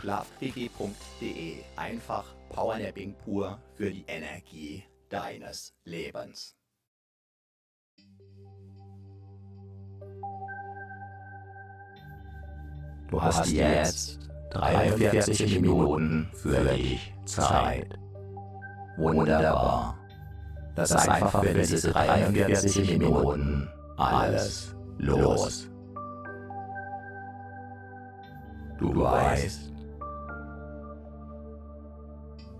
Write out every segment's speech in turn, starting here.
schlafpg.de. Einfach Powernapping pur für die Energie deines Lebens. Du hast jetzt 43 Minuten für dich Zeit. Wunderbar. Lass einfach für diese 43 Minuten alles los. Du weißt,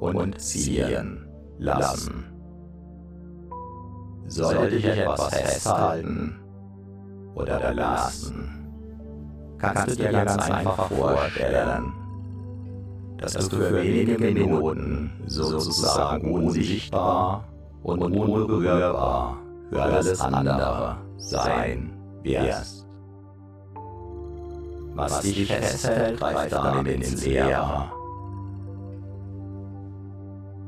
und ziehen lassen. Sollte dich etwas festhalten oder lassen, kannst du dir ganz einfach vorstellen, dass du für wenige Minuten sozusagen unsichtbar und unberührbar für alles andere sein wirst. Was dich festhält, greift damit ins Leere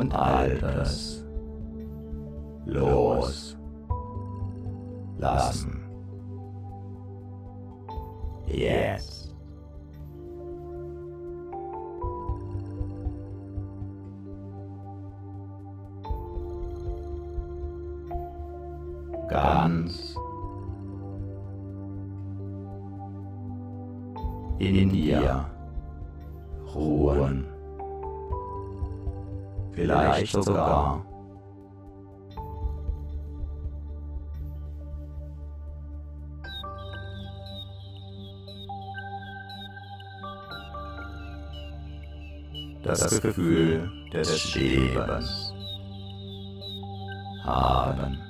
Und Altes los lassen. Jetzt. Vielleicht sogar. das Gefühl des Schwebens haben.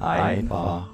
Einfach.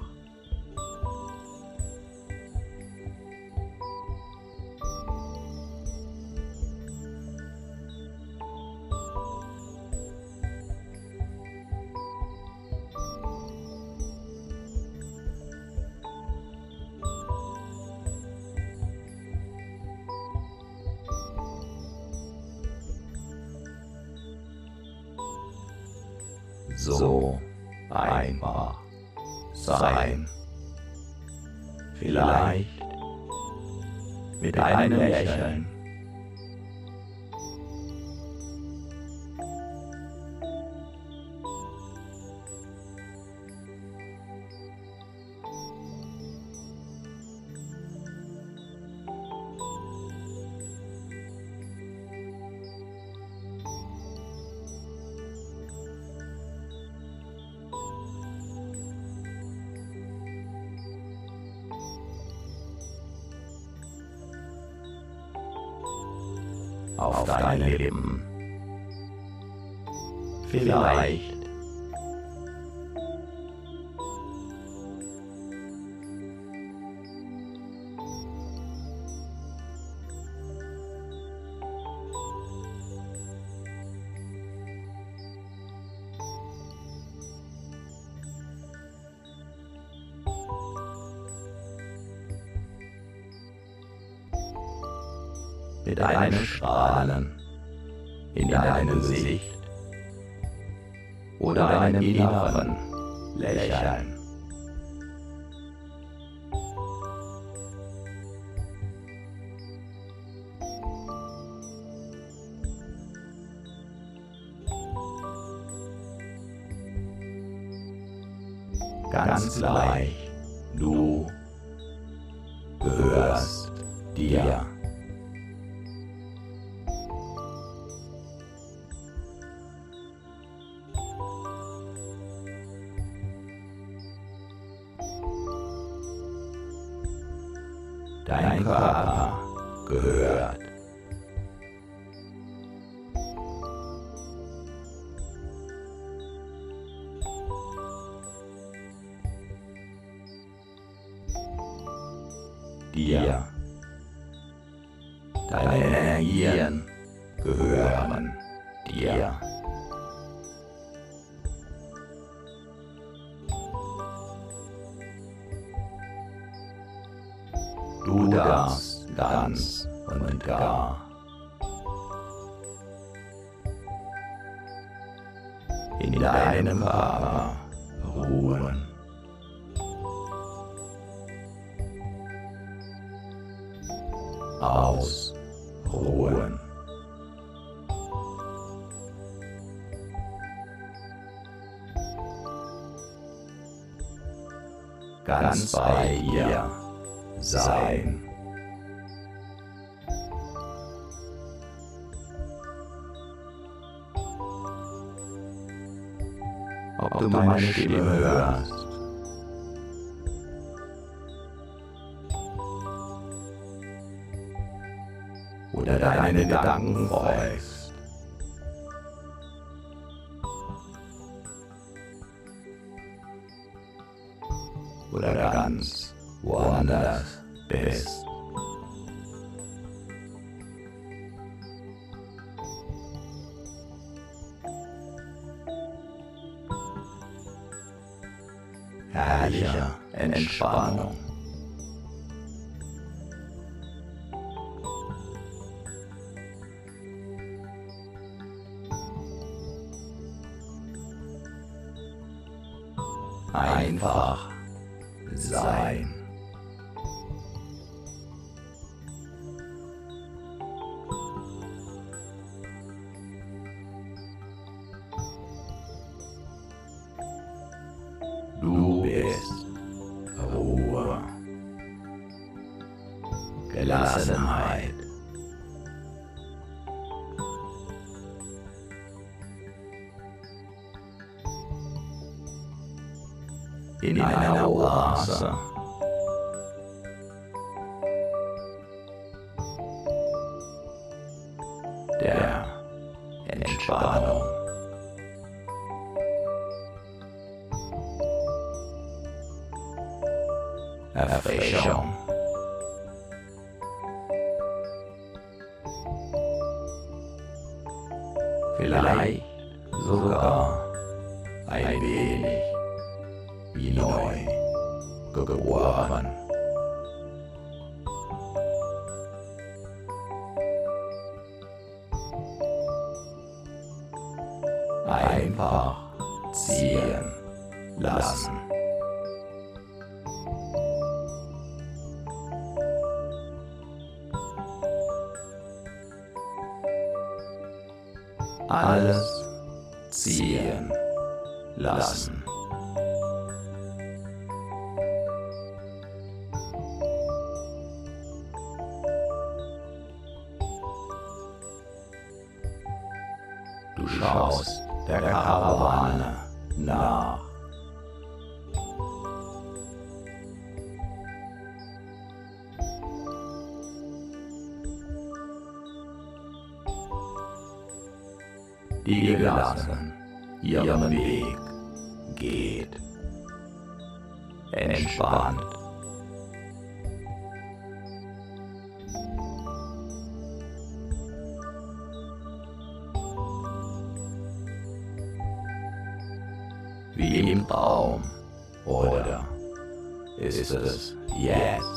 Mit einem Strahlen in deinem Gesicht oder einem inneren Lächeln. In deinem Körper ruhen. Ausruhen. Ganz bei dir sein. Ob du meine Stimme hörst. Oder deine Gedanken folgst. Oder ganz woanders Gelassenheit. In einer Oase. Der Du schaust der Karawane nach. Die gelassen ihren Weg geht. Entspannt. Wie im Traum. Oder ist es jetzt?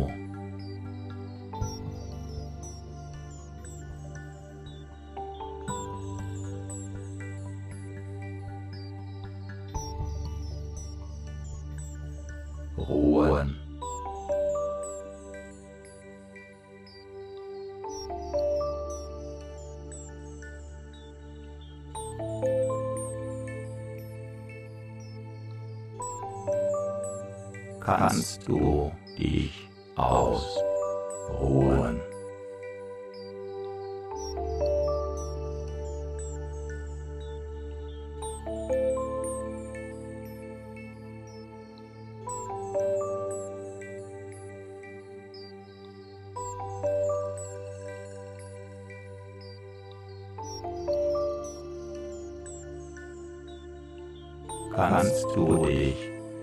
kannst du dich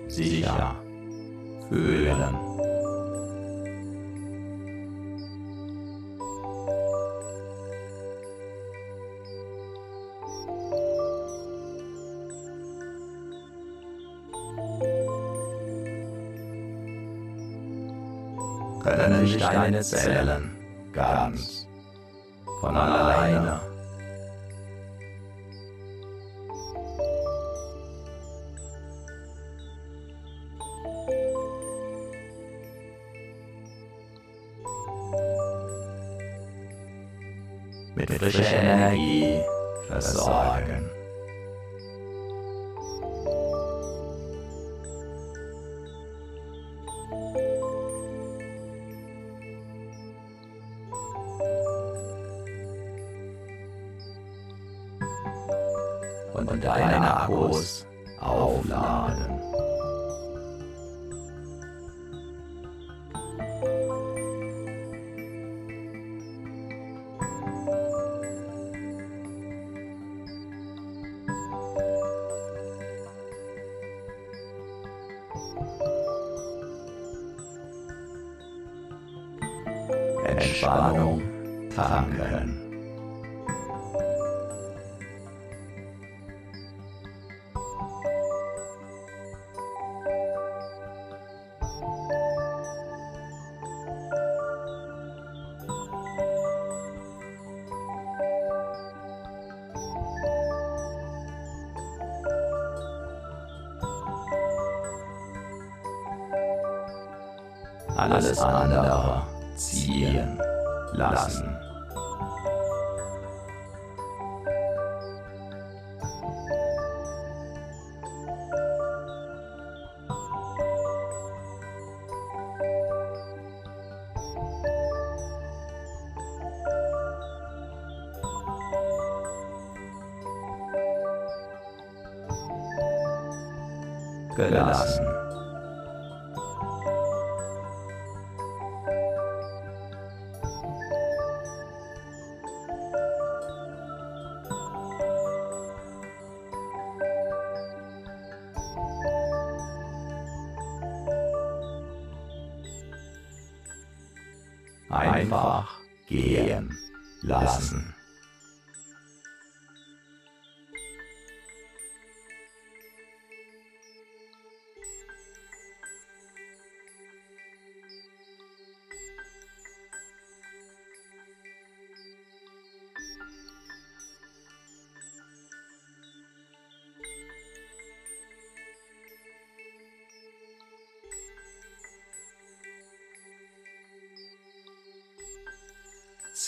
sicher fühlen. Können sich deine Zellen ganz von alleine mit frischer Energie versorgen. Tanken.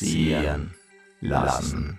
Ziehen lassen.